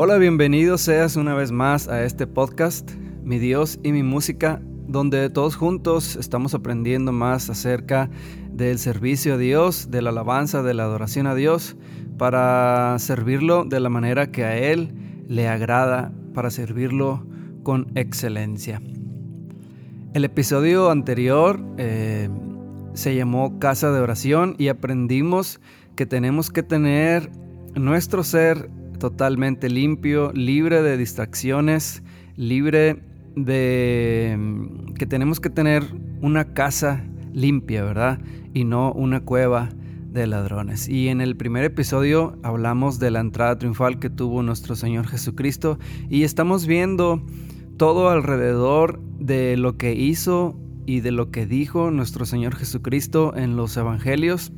Hola, bienvenido seas una vez más a este podcast, Mi Dios y mi música, donde todos juntos estamos aprendiendo más acerca del servicio a Dios, de la alabanza, de la adoración a Dios, para servirlo de la manera que a Él le agrada, para servirlo con excelencia. El episodio anterior eh, se llamó Casa de Oración y aprendimos que tenemos que tener nuestro ser totalmente limpio, libre de distracciones, libre de que tenemos que tener una casa limpia, ¿verdad? Y no una cueva de ladrones. Y en el primer episodio hablamos de la entrada triunfal que tuvo nuestro Señor Jesucristo y estamos viendo todo alrededor de lo que hizo y de lo que dijo nuestro Señor Jesucristo en los evangelios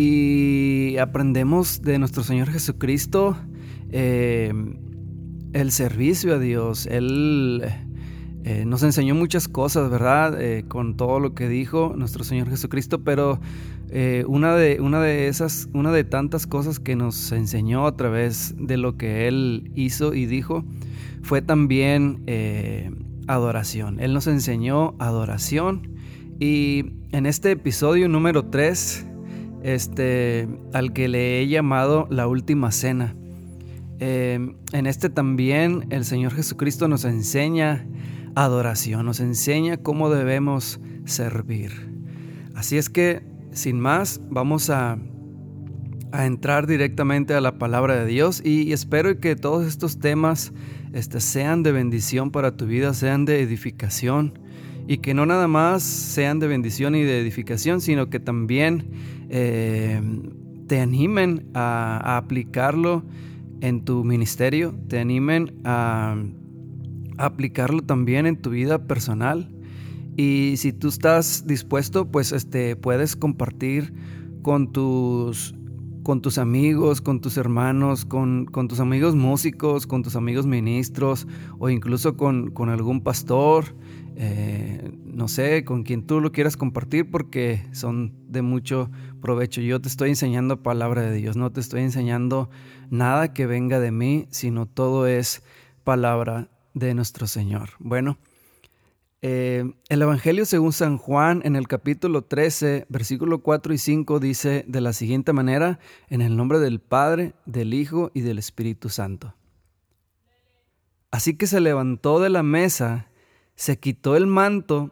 y aprendemos de nuestro Señor Jesucristo eh, el servicio a Dios. Él eh, nos enseñó muchas cosas, ¿verdad? Eh, con todo lo que dijo nuestro Señor Jesucristo, pero una, de, una de esas, una de tantas cosas que nos enseñó a través de lo que Él hizo y dijo fue también adoración. Él nos enseñó adoración y en este episodio número 3 este, al que le he llamado la última cena. Em, en este también el Señor Jesucristo nos enseña adoración, nos enseña cómo debemos servir. Así es que, sin más, vamos a, a entrar directamente a la palabra de Dios y, espero que todos estos temas este, sean de bendición para tu vida, sean de edificación y que no nada más sean de bendición y de edificación, sino que también eh, te animen a, aplicarlo en tu ministerio, te animen a, aplicarlo también en tu vida personal. Y si tú estás dispuesto, pues este, puedes compartir con tus, amigos, con tus hermanos, con, tus amigos músicos, con tus amigos ministros o incluso con algún pastor eh, no sé, con quien tú lo quieras compartir porque son de mucho provecho. Yo te estoy enseñando palabra de Dios, no te estoy enseñando nada que venga de mí, sino todo es palabra de nuestro Señor. Bueno, eh, el Evangelio según San Juan en el capítulo 13, versículo 4 y 5 dice de la siguiente manera, en el nombre del Padre, del Hijo y del Espíritu Santo. Así que se levantó de la mesa se quitó el manto,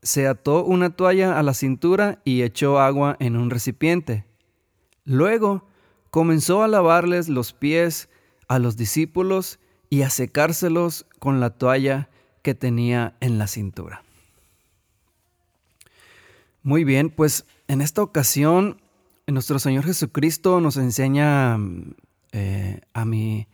se ató una toalla a la cintura y echó agua en un recipiente. Luego comenzó a lavarles los pies a los discípulos y a secárselos con la toalla que tenía en la cintura. Muy bien, pues en esta ocasión nuestro Señor Jesucristo nos enseña eh, a mi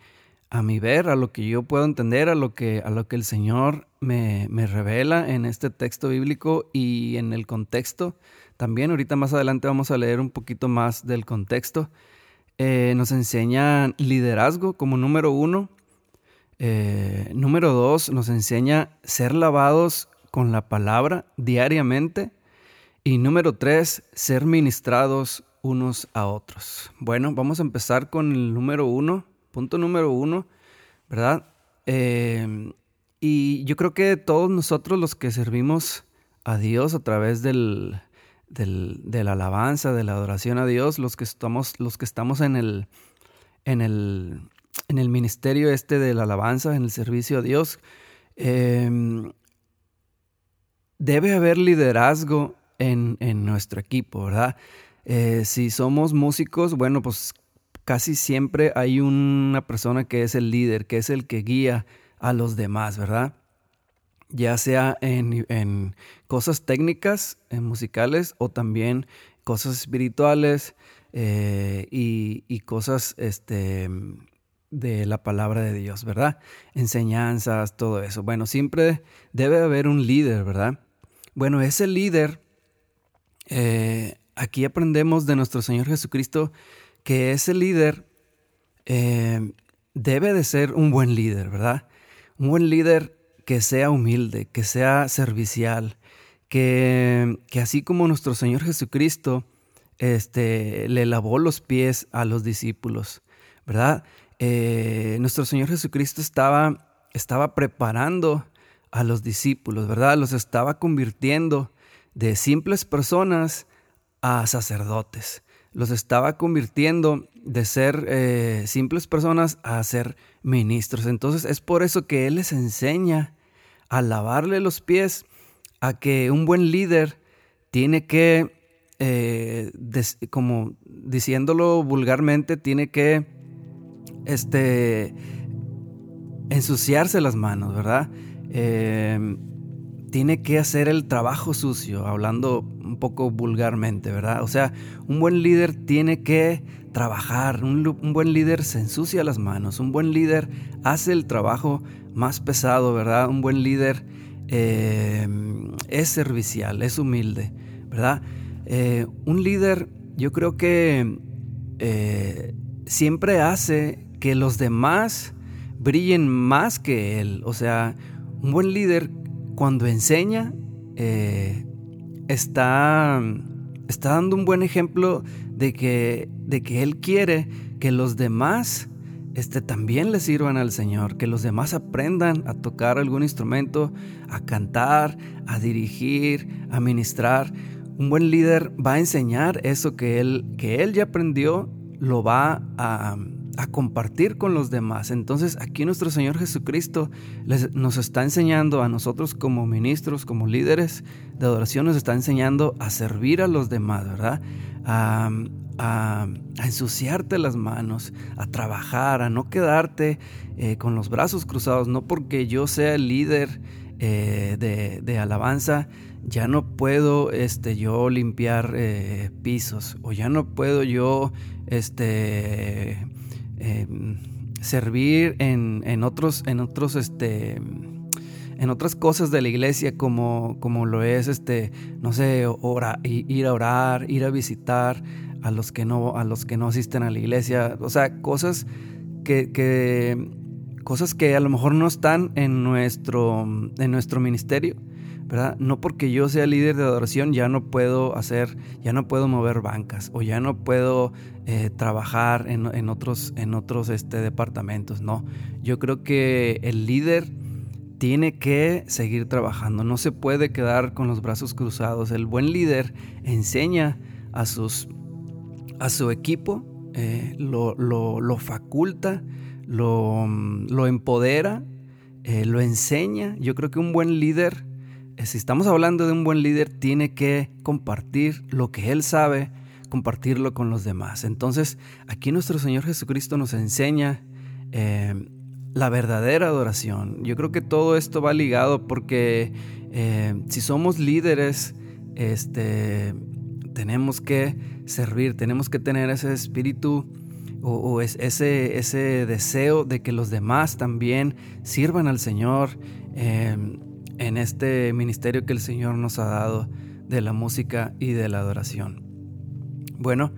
a mi ver, a lo que yo puedo entender, a lo que, a lo que el Señor me, revela en este texto bíblico y en el contexto. También ahorita más adelante vamos a leer un poquito más del contexto. Eh, nos enseña liderazgo como número uno. Eh, número dos, nos enseña ser lavados con la palabra diariamente. Y número tres, ser ministrados unos a otros. Bueno, vamos a empezar con el número uno, Punto número uno, ¿verdad? Eh, y yo creo que todos nosotros los que servimos a Dios a través del, de la alabanza, de la adoración a Dios, los que estamos, los que estamos en el, en el, en el ministerio este de la alabanza, en el servicio a Dios, em, debe haber liderazgo en, en nuestro equipo, ¿verdad? Eh, si somos músicos, bueno, pues casi siempre hay una persona que es el líder, que es el que guía a los demás, ¿verdad? Ya sea en, cosas técnicas, en musicales, o también cosas espirituales eh, y, cosas este, de la palabra de Dios, ¿verdad? Enseñanzas, todo eso. Bueno, siempre debe haber un líder, ¿verdad? Bueno, ese líder, eh, aquí aprendemos de nuestro Señor Jesucristo que ese líder eh, debe de ser un buen líder, ¿verdad? Un buen líder que sea humilde, que sea servicial, que, que así como nuestro Señor Jesucristo este, le lavó los pies a los discípulos, ¿verdad? eh, nuestro Señor Jesucristo estaba, estaba preparando a los discípulos, ¿verdad? Los estaba convirtiendo de simples personas a sacerdotes. Los estaba convirtiendo de ser eh, simples personas a ser ministros. Entonces es por eso que Él les enseña a lavarle los pies, a que un buen líder tiene que, eh, como diciéndolo vulgarmente, tiene que este, ensuciarse las manos, ¿verdad? Eh, tiene que hacer el trabajo sucio, hablando un poco vulgarmente, ¿verdad? O sea, un buen líder tiene que trabajar, un, buen líder se ensucia las manos, un buen líder hace el trabajo más pesado, ¿verdad? Un buen líder eh, es servicial, es humilde, ¿verdad? Eh, un líder, yo creo que eh, siempre hace que los demás brillen más que él, o sea, un buen líder cuando enseña, está, está dando un buen ejemplo de que, de que Él quiere que los demás este, también le sirvan al Señor, que los demás aprendan a tocar algún instrumento, a cantar, a dirigir, a ministrar. Un buen líder va a enseñar eso que él, que él ya aprendió, lo va a, a compartir con los demás. Entonces aquí nuestro Señor Jesucristo nos está enseñando a nosotros como ministros, como líderes de adoración, nos está enseñando a servir a los demás, ¿verdad? A, ensuciarte las manos, a trabajar, a no quedarte eh, con los brazos cruzados, no porque yo sea el líder eh, de, alabanza, ya no puedo este, yo limpiar eh, pisos o ya no puedo yo este, Em, servir en, otros, en otros, este, en otras cosas de la iglesia como, como lo es, este, no sé, ir a orar, ir a visitar a los que no, a los que no asisten a la iglesia, o sea, cosas que, cosas que a lo mejor no están en nuestro, en nuestro ministerio no porque yo sea líder de adoración ya no puedo hacer, ya no puedo mover bancas o ya no puedo eh, trabajar en, otros, en otros este, departamentos, no. Yo creo que el líder tiene que seguir trabajando, no se puede quedar con los brazos cruzados. El buen líder enseña a, sus, a su equipo, eh, lo, faculta, lo, empodera, eh, lo enseña. Yo creo que un buen líder si estamos hablando de un buen líder, tiene que compartir lo que él sabe, compartirlo con los demás. Entonces, aquí nuestro Señor Jesucristo nos enseña eh, la verdadera adoración. Yo creo que todo esto va ligado porque eh, si somos líderes, este, tenemos que servir, tenemos que tener ese espíritu o, ese, ese deseo de que los demás también sirvan al Señor en este ministerio que el Señor nos ha dado de la música y de la adoración. Bueno,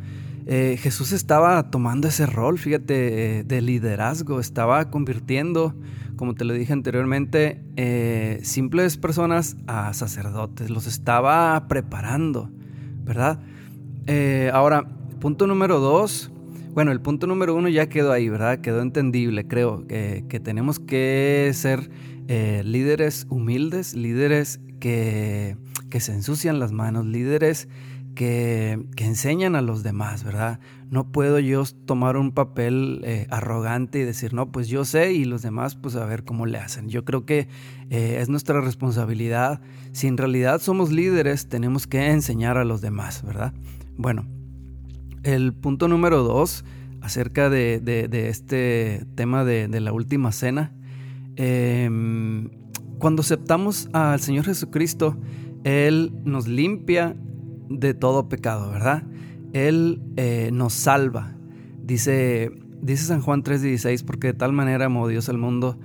eh, Jesús estaba tomando ese rol, fíjate, eh, de liderazgo, estaba convirtiendo, como te lo dije anteriormente, eh, simples personas a sacerdotes, los estaba preparando, ¿verdad? ahora, punto número dos, bueno, el punto número uno ya quedó ahí, ¿verdad? Quedó entendible, creo, que tenemos que ser eh, líderes humildes, líderes que, se ensucian las manos, líderes que, enseñan a los demás, ¿verdad? No puedo yo tomar un papel eh, arrogante y decir, no, pues yo sé y los demás pues a ver cómo le hacen. Yo creo que eh, es nuestra responsabilidad. Si en realidad somos líderes, tenemos que enseñar a los demás, ¿verdad? Bueno, el punto número dos acerca de, este tema de, la última cena Em, cuando aceptamos al Señor Jesucristo, Él nos limpia de todo pecado, ¿verdad? Él eh, nos salva. Dice, dice San Juan 3:16, porque de tal manera amó Dios al mundo,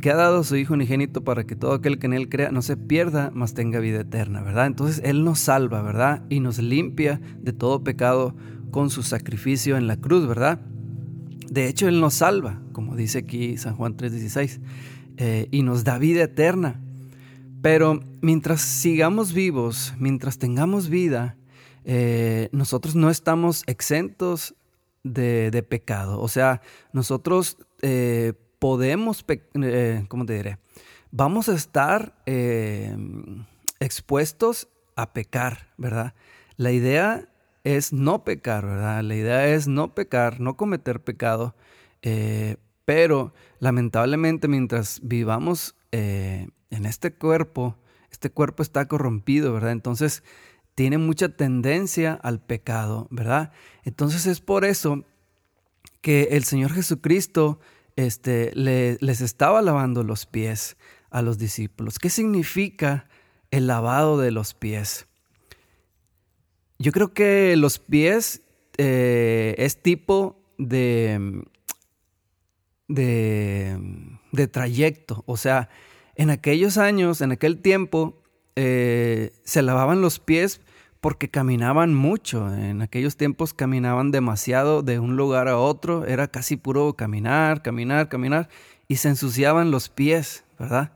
que ha dado a su Hijo unigénito para que todo aquel que en Él crea no se pierda, mas tenga vida eterna, ¿verdad? Entonces Él nos salva, ¿verdad? Y nos limpia de todo pecado con su sacrificio en la cruz, ¿verdad? De hecho, Él nos salva, como dice aquí San Juan 3:16. Eh, y nos da vida eterna. Pero mientras sigamos vivos, mientras tengamos vida, eh, nosotros no estamos exentos de, pecado. O sea, nosotros eh, podemos, ¿cómo te diré? Vamos a estar expuestos a pecar, ¿verdad? La idea es no pecar, ¿verdad? La idea es no pecar, no cometer pecado, pero lamentablemente mientras vivamos en este cuerpo, este cuerpo está corrompido, ¿verdad? Entonces tiene mucha tendencia al pecado, ¿verdad? Entonces es por eso que el Señor Jesucristo este, les estaba lavando los pies a los discípulos. ¿Qué significa el lavado de los pies? Yo creo que los pies eh, es tipo de, de, de, trayecto. O sea, en aquellos años, en aquel tiempo, eh, se lavaban los pies porque caminaban mucho. En aquellos tiempos caminaban demasiado de un lugar a otro. Era casi puro caminar, caminar, caminar. Y se ensuciaban los pies, ¿verdad?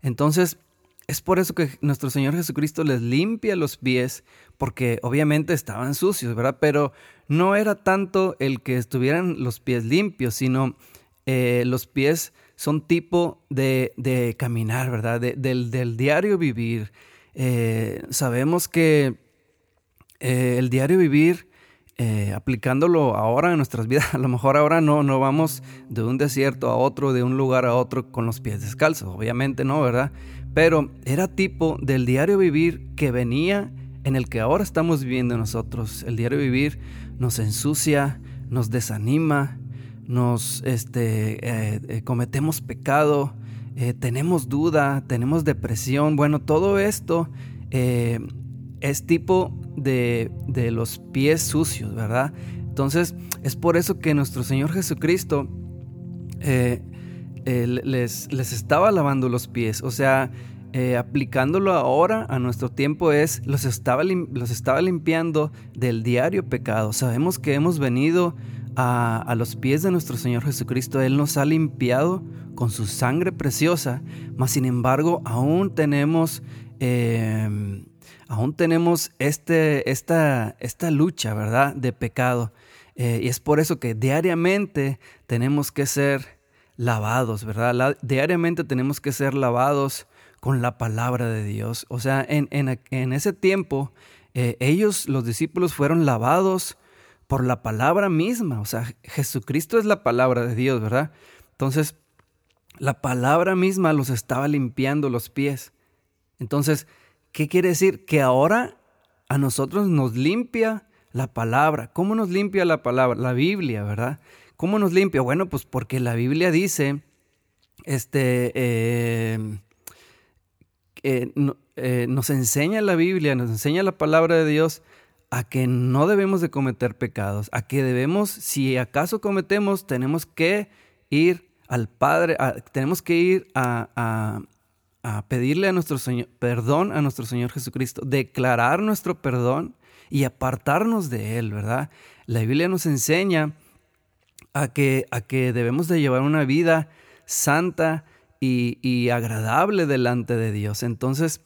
Entonces, es por eso que nuestro Señor Jesucristo les limpia los pies, porque obviamente estaban sucios, ¿verdad? Pero no era tanto el que estuvieran los pies limpios, sino eh, los pies son tipo de, caminar, ¿verdad? del, diario vivir. Eh, sabemos que eh, el diario vivir, aplicándolo ahora en nuestras vidas, a lo mejor ahora no, no vamos de un desierto a otro, de un lugar a otro con los pies descalzos, obviamente no, ¿verdad? Pero era tipo del diario vivir que venía en el que ahora estamos viviendo nosotros. El diario vivir nos ensucia, nos desanima, nos este, eh, eh, cometemos pecado, eh, tenemos duda, tenemos depresión. Bueno, todo esto es tipo de, de, los pies sucios, ¿verdad? Entonces, es por eso que nuestro Señor Jesucristo les, les, estaba lavando los pies. O sea, aplicándolo ahora a nuestro tiempo es, los estaba, los estaba limpiando del diario pecado. Sabemos que hemos venido a, los pies de nuestro Señor Jesucristo. Él nos ha limpiado con su sangre preciosa, mas sin embargo aún tenemos, em, aún tenemos este, esta, esta lucha, ¿verdad?, de pecado. Eh, y es por eso que diariamente tenemos que ser lavados, ¿verdad? diariamente tenemos que ser lavados con la palabra de Dios. O sea, en, en, ese tiempo, eh, ellos, los discípulos, fueron lavados por la palabra misma. O sea, Jesucristo es la palabra de Dios, ¿verdad? Entonces, la palabra misma los estaba limpiando los pies. Entonces, ¿qué quiere decir? Que ahora a nosotros nos limpia la palabra. ¿Cómo nos limpia la palabra? La Biblia, ¿verdad? ¿Cómo nos limpia? Bueno, pues porque la Biblia dice, este, eh, eh, nos enseña la Biblia, nos enseña la palabra de Dios a que no debemos de cometer pecados, a que debemos, si acaso cometemos, tenemos que ir al Padre, tenemos que ir a, pedirle a nuestro Señor, perdón a nuestro Señor Jesucristo, declarar nuestro perdón y apartarnos de Él, ¿verdad? La Biblia nos enseña a que, a que debemos de llevar una vida santa y, y agradable delante de Dios. Entonces,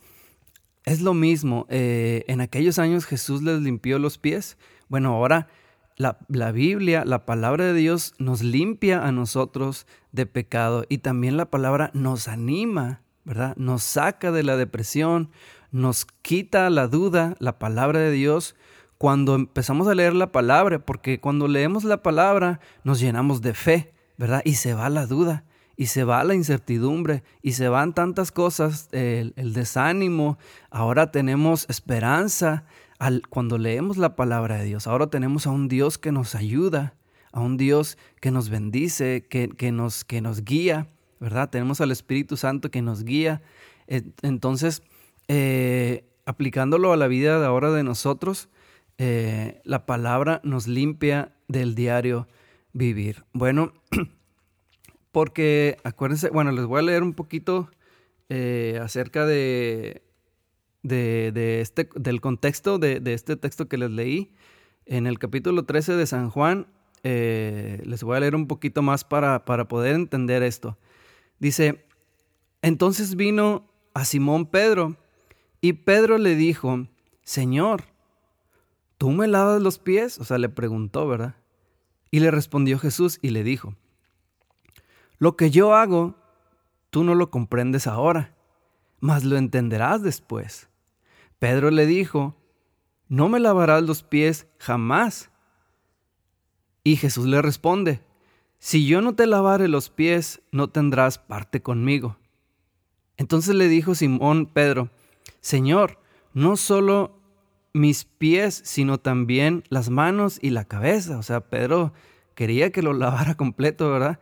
es lo mismo, eh, en aquellos años Jesús les limpió los pies. Bueno, ahora la, la, Biblia, la palabra de Dios nos limpia a nosotros de pecado y también la palabra nos anima, ¿verdad? Nos saca de la depresión, nos quita la duda, la palabra de Dios, cuando empezamos a leer la palabra, porque cuando leemos la palabra nos llenamos de fe, ¿verdad? Y se va la duda y se va la incertidumbre y se van tantas cosas, el, desánimo, ahora tenemos esperanza al, cuando leemos la palabra de Dios, ahora tenemos a un Dios que nos ayuda, a un Dios que nos bendice, que, que, nos, que nos guía, ¿verdad? Tenemos al Espíritu Santo que nos guía. Entonces, eh, aplicándolo a la vida de ahora de nosotros, eh, la palabra nos limpia del diario vivir. Bueno, Porque acuérdense, bueno, les voy a leer un poquito eh, acerca de, de, este, del contexto de, este texto que les leí. En el capítulo 13 de San Juan, eh, les voy a leer un poquito más para, para poder entender esto. Dice, entonces vino a Simón Pedro y Pedro le dijo, Señor, ¿tú me lavas los pies? O sea, le preguntó, ¿verdad? Y le respondió Jesús y le dijo, Lo que yo hago, tú no lo comprendes ahora, mas lo entenderás después. Pedro le dijo, No me lavarás los pies jamás. Y Jesús le responde, Si yo no te lavare los pies, no tendrás parte conmigo. Entonces le dijo Simón Pedro, Señor, no solo mis pies, sino también las manos y la cabeza. O sea, Pedro quería que lo lavara completo, ¿verdad?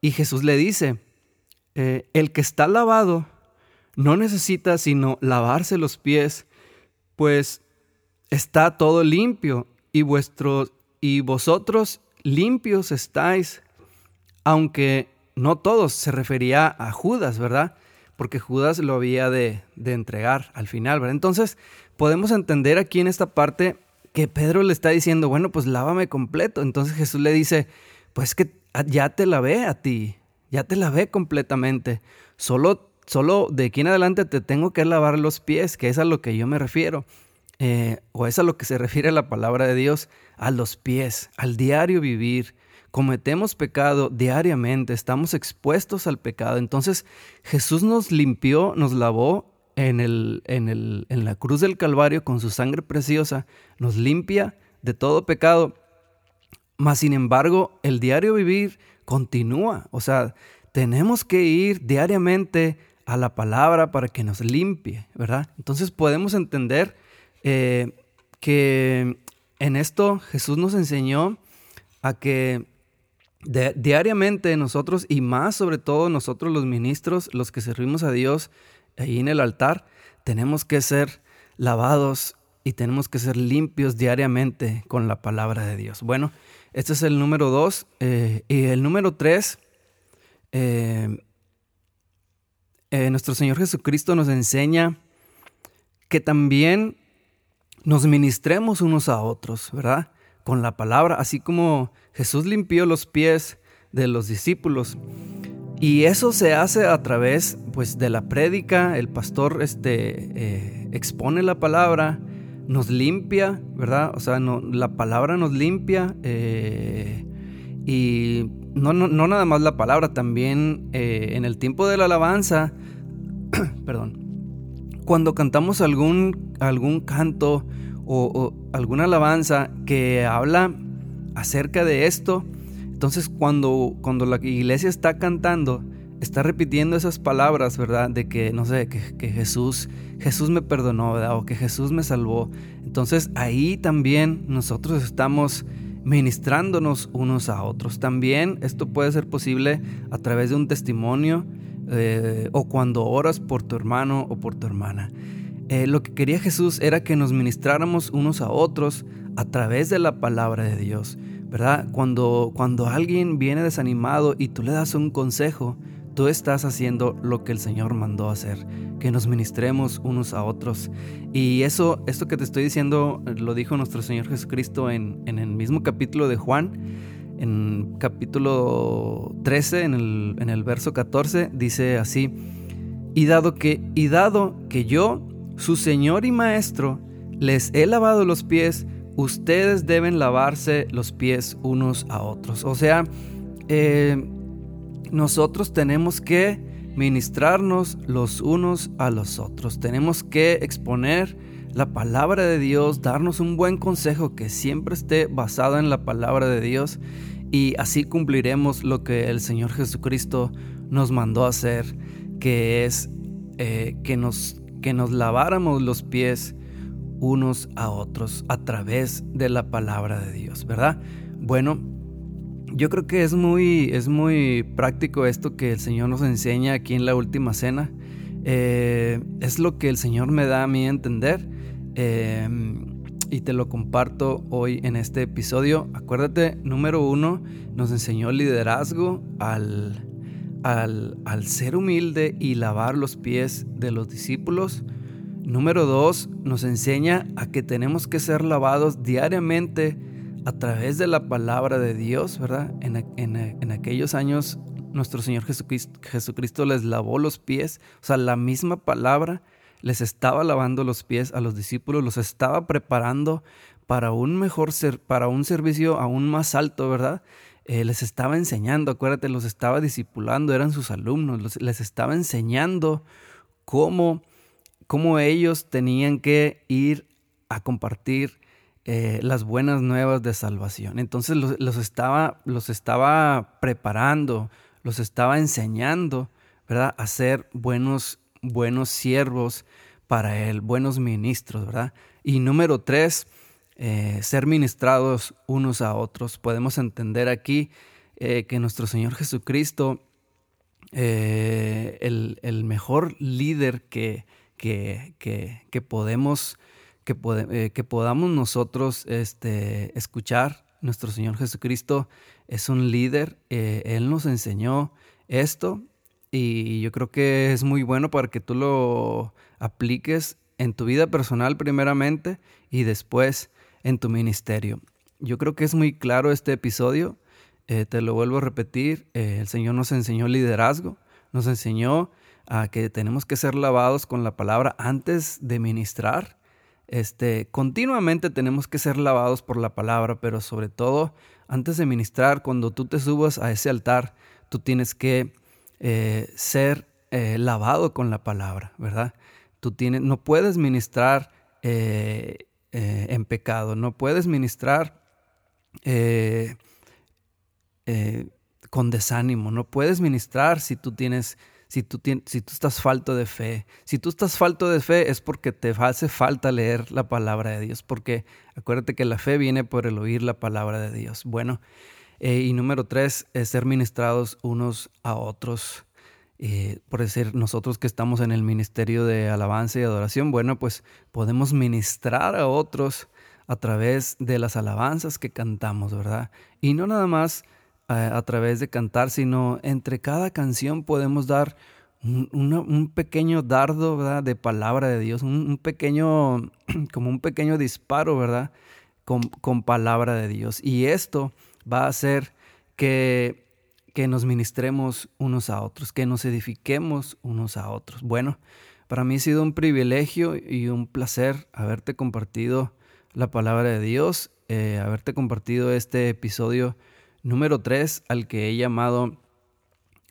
Y Jesús le dice, eh, el que está lavado no necesita sino lavarse los pies, pues está todo limpio y vuestros y vosotros limpios estáis, aunque no todos se refería a Judas, ¿verdad? Porque Judas lo había de, de entregar al final, ¿verdad? Entonces, podemos entender aquí en esta parte que Pedro le está diciendo, bueno, pues lávame completo. Entonces Jesús le dice, pues que ya te lavé a ti, ya te lavé completamente. Solo, solo de aquí en adelante te tengo que lavar los pies, que es a lo que yo me refiero. Eh, o es a lo que se refiere la palabra de Dios, a los pies, al diario vivir. Cometemos pecado diariamente, estamos expuestos al pecado. Entonces Jesús nos limpió, nos lavó en, el, en, el, en la cruz del Calvario con su sangre preciosa, nos limpia de todo pecado. Mas, sin embargo, el diario vivir continúa. O sea, tenemos que ir diariamente a la palabra para que nos limpie, ¿verdad? Entonces podemos entender eh, que en esto Jesús nos enseñó a que diariamente nosotros y más sobre todo nosotros los ministros, los que servimos a Dios, ahí en el altar, tenemos que ser lavados y tenemos que ser limpios diariamente con la palabra de Dios. Bueno, este es el número dos. Eh, y el número tres, eh, eh, nuestro Señor Jesucristo nos enseña que también nos ministremos unos a otros, ¿verdad? Con la palabra, así como Jesús limpió los pies de los discípulos. Y eso se hace a través pues, de la prédica, el pastor este, eh, expone la palabra, nos limpia, ¿verdad? O sea, no, la palabra nos limpia eh, y no, no, nada más la palabra, también eh, en el tiempo de la alabanza, perdón, cuando cantamos algún, algún canto o, o alguna alabanza que habla acerca de esto, entonces cuando, cuando la iglesia está cantando, está repitiendo esas palabras, ¿verdad? De que, no sé, que, Jesús, Jesús me perdonó, ¿verdad? O que Jesús me salvó. Entonces ahí también nosotros estamos ministrándonos unos a otros. También esto puede ser posible a través de un testimonio eh, o cuando oras por tu hermano o por tu hermana. Eh, lo que quería Jesús era que nos ministráramos unos a otros a través de la palabra de Dios. ¿Verdad? Cuando, cuando alguien viene desanimado y tú le das un consejo, tú estás haciendo lo que el Señor mandó hacer, que nos ministremos unos a otros. Y eso, esto que te estoy diciendo, lo dijo nuestro Señor Jesucristo en, en el mismo capítulo de Juan, en capítulo 13, en el, en el verso 14, dice así, y dado que, y dado que yo, su Señor y Maestro, les he lavado los pies, ustedes deben lavarse los pies unos a otros. O sea, eh, nosotros tenemos que ministrarnos los unos a los otros. Tenemos que exponer la palabra de Dios, darnos un buen consejo que siempre esté basado en la palabra de Dios y así cumpliremos lo que el Señor Jesucristo nos mandó hacer, que es eh, que, nos, que nos laváramos los pies unos a otros a través de la palabra de Dios, ¿verdad? Bueno, yo creo que es muy, es muy práctico esto que el Señor nos enseña aquí en la última cena. Eh, es lo que el Señor me da a mí entender eh, y te lo comparto hoy en este episodio. Acuérdate, número uno, nos enseñó liderazgo al, al, al ser humilde y lavar los pies de los discípulos. Número dos, nos enseña a que tenemos que ser lavados diariamente a través de la palabra de Dios, ¿verdad? En, aquellos años nuestro Señor Jesucristo, Jesucristo, les lavó los pies, o sea, la misma palabra les estaba lavando los pies a los discípulos, los estaba preparando para un mejor ser, para un servicio aún más alto, ¿verdad? Eh, les estaba enseñando, acuérdate, los estaba discipulando, eran sus alumnos, les estaba enseñando cómo, cómo ellos tenían que ir a compartir eh, las buenas nuevas de salvación. Entonces los, estaba, los estaba preparando, los estaba enseñando, ¿verdad? A ser buenos, buenos siervos para Él, buenos ministros, ¿verdad? Y número tres, eh, ser ministrados unos a otros. Podemos entender aquí eh, que nuestro Señor Jesucristo, el, mejor líder que, que, que podemos eh, que, podamos nosotros este, escuchar. Nuestro Señor Jesucristo es un líder, eh, Él nos enseñó esto y yo creo que es muy bueno para que tú lo apliques en tu vida personal primeramente y después en tu ministerio. Yo creo que es muy claro este episodio, eh, te lo vuelvo a repetir, el Señor nos enseñó liderazgo, nos enseñó a que tenemos que ser lavados con la palabra antes de ministrar este, continuamente tenemos que ser lavados por la palabra, pero sobre todo antes de ministrar, cuando tú te subas a ese altar, tú tienes que eh, ser eh, lavado con la palabra, ¿verdad? Tú tienes, no puedes ministrar eh, en pecado, no puedes ministrar con desánimo, no puedes ministrar si tú tienes si tú, estás falto de fe. Si tú estás falto de fe es porque te hace falta leer la palabra de Dios, porque acuérdate que la fe viene por el oír la palabra de Dios. Bueno, eh, y número tres es ser ministrados unos a otros. Eh, por decir, nosotros que estamos en el ministerio de alabanza y adoración, bueno, pues podemos ministrar a otros a través de las alabanzas que cantamos, ¿verdad? Y no nada más a, través de cantar, sino entre cada canción podemos dar un, pequeño dardo, ¿verdad? De palabra de Dios, un, pequeño, como un pequeño disparo, ¿verdad? Con, con, palabra de Dios. Y esto va a hacer que, que nos ministremos unos a otros, que nos edifiquemos unos a otros. Bueno, para mí ha sido un privilegio y un placer haberte compartido la palabra de Dios, eh, haberte compartido este episodio número 3 al que he llamado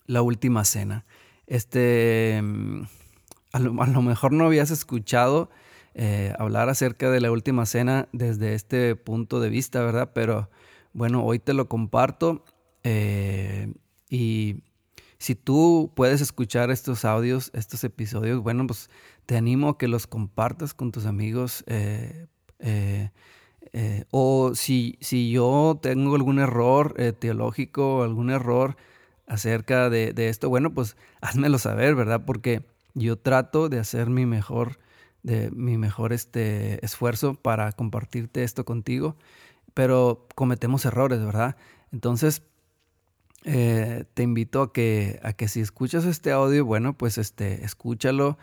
La Última Cena. Este, mm, a lo, mejor no habías escuchado eh, hablar acerca de la Última Cena desde este punto de vista, ¿verdad? Pero bueno, hoy te lo comparto eh, y si tú puedes escuchar estos audios, estos episodios, bueno, pues te animo a que los compartas con tus amigos. Eh, eh, o si, si, yo tengo algún error eh, teológico, algún error acerca de, esto, bueno, pues házmelo saber, ¿verdad? Porque yo trato de hacer mi mejor, de mi mejor este, esfuerzo para compartirte esto contigo, pero cometemos errores, ¿verdad? Entonces, eh, te invito a que, a que si escuchas este audio, bueno, pues este, escúchalo,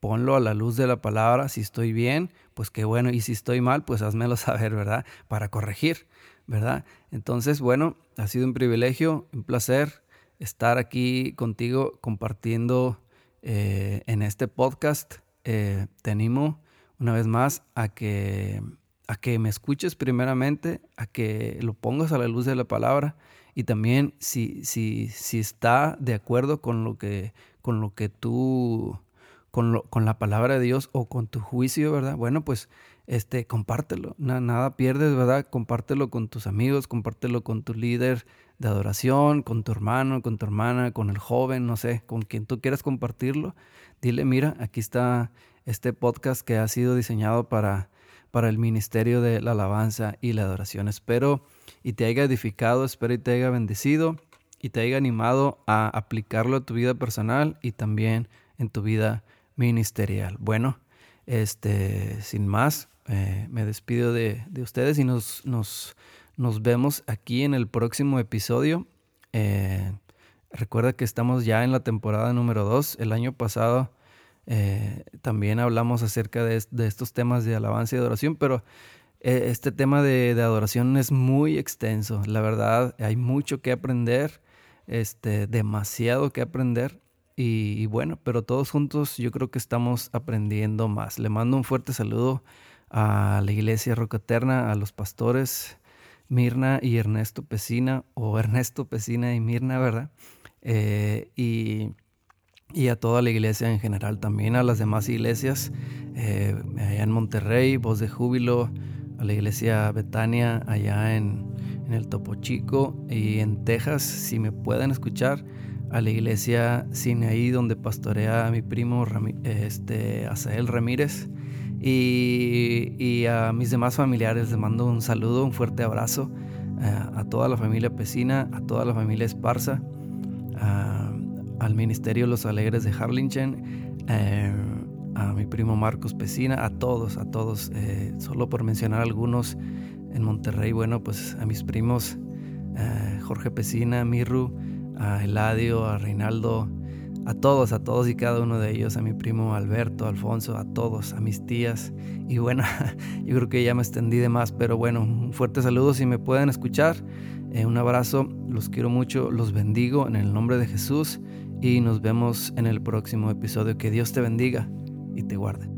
ponlo a la luz de la palabra. Si estoy bien, pues qué bueno. Y si estoy mal, pues házmelo saber, ¿verdad? Para corregir, ¿verdad? Entonces, bueno, ha sido un privilegio, un placer estar aquí contigo compartiendo eh, en este podcast. Eh, te animo una vez más a que, a que me escuches primeramente, a que lo pongas a la luz de la palabra y también si, si, si está de acuerdo con lo que, con lo que tú con, con, la palabra de Dios o con tu juicio, ¿verdad? Bueno, pues este, compártelo, nada pierdes, ¿verdad? Compártelo con tus amigos, compártelo con tu líder de adoración, con tu hermano, con tu hermana, con el joven, no sé, con quien tú quieras compartirlo. Dile, mira, aquí está este podcast que ha sido diseñado para, para el ministerio de la alabanza y la adoración. Espero y te haya edificado, espero y te haya bendecido y te haya animado a aplicarlo a tu vida personal y también en tu vida ministerial. Bueno, este, sin más, eh, me despido de, ustedes y nos, nos, nos, vemos aquí en el próximo episodio. Eh, recuerda que estamos ya en la temporada número 2. El año pasado eh, también hablamos acerca de, estos temas de alabanza y adoración, pero este tema de, de, adoración es muy extenso. La verdad, hay mucho que aprender, este, demasiado que aprender y, bueno, pero todos juntos yo creo que estamos aprendiendo más. Le mando un fuerte saludo a la iglesia Roca Eterna, a los pastores Mirna y Ernesto Pesina, o Ernesto Pesina y Mirna, ¿verdad? Eh, y, a toda la iglesia en general, también a las demás iglesias, eh, allá en Monterrey, Voz de Júbilo, a la iglesia Betania, allá en, en el Topo Chico y en Texas, si me pueden escuchar, a la iglesia Sinaí, donde pastorea a mi primo este, Asael Ramírez. Y, a mis demás familiares les mando un saludo, un fuerte abrazo eh, a toda la familia Pesina, a toda la familia Esparza, al Ministerio Los Alegres de Harlingen, eh, a mi primo Marcos Pesina, a todos, a todos, eh, solo por mencionar algunos en Monterrey, bueno, pues a mis primos Jorge Pesina, Mirru, a Eladio, a Reinaldo, a todos, a todos y cada uno de ellos, a mi primo Alberto, Alfonso, a todos, a mis tías. Y bueno, yo creo que ya me extendí de más, pero bueno, un fuerte saludo si me pueden escuchar. Eh, un abrazo, los quiero mucho, los bendigo en el nombre de Jesús y nos vemos en el próximo episodio. Que Dios te bendiga y te guarde.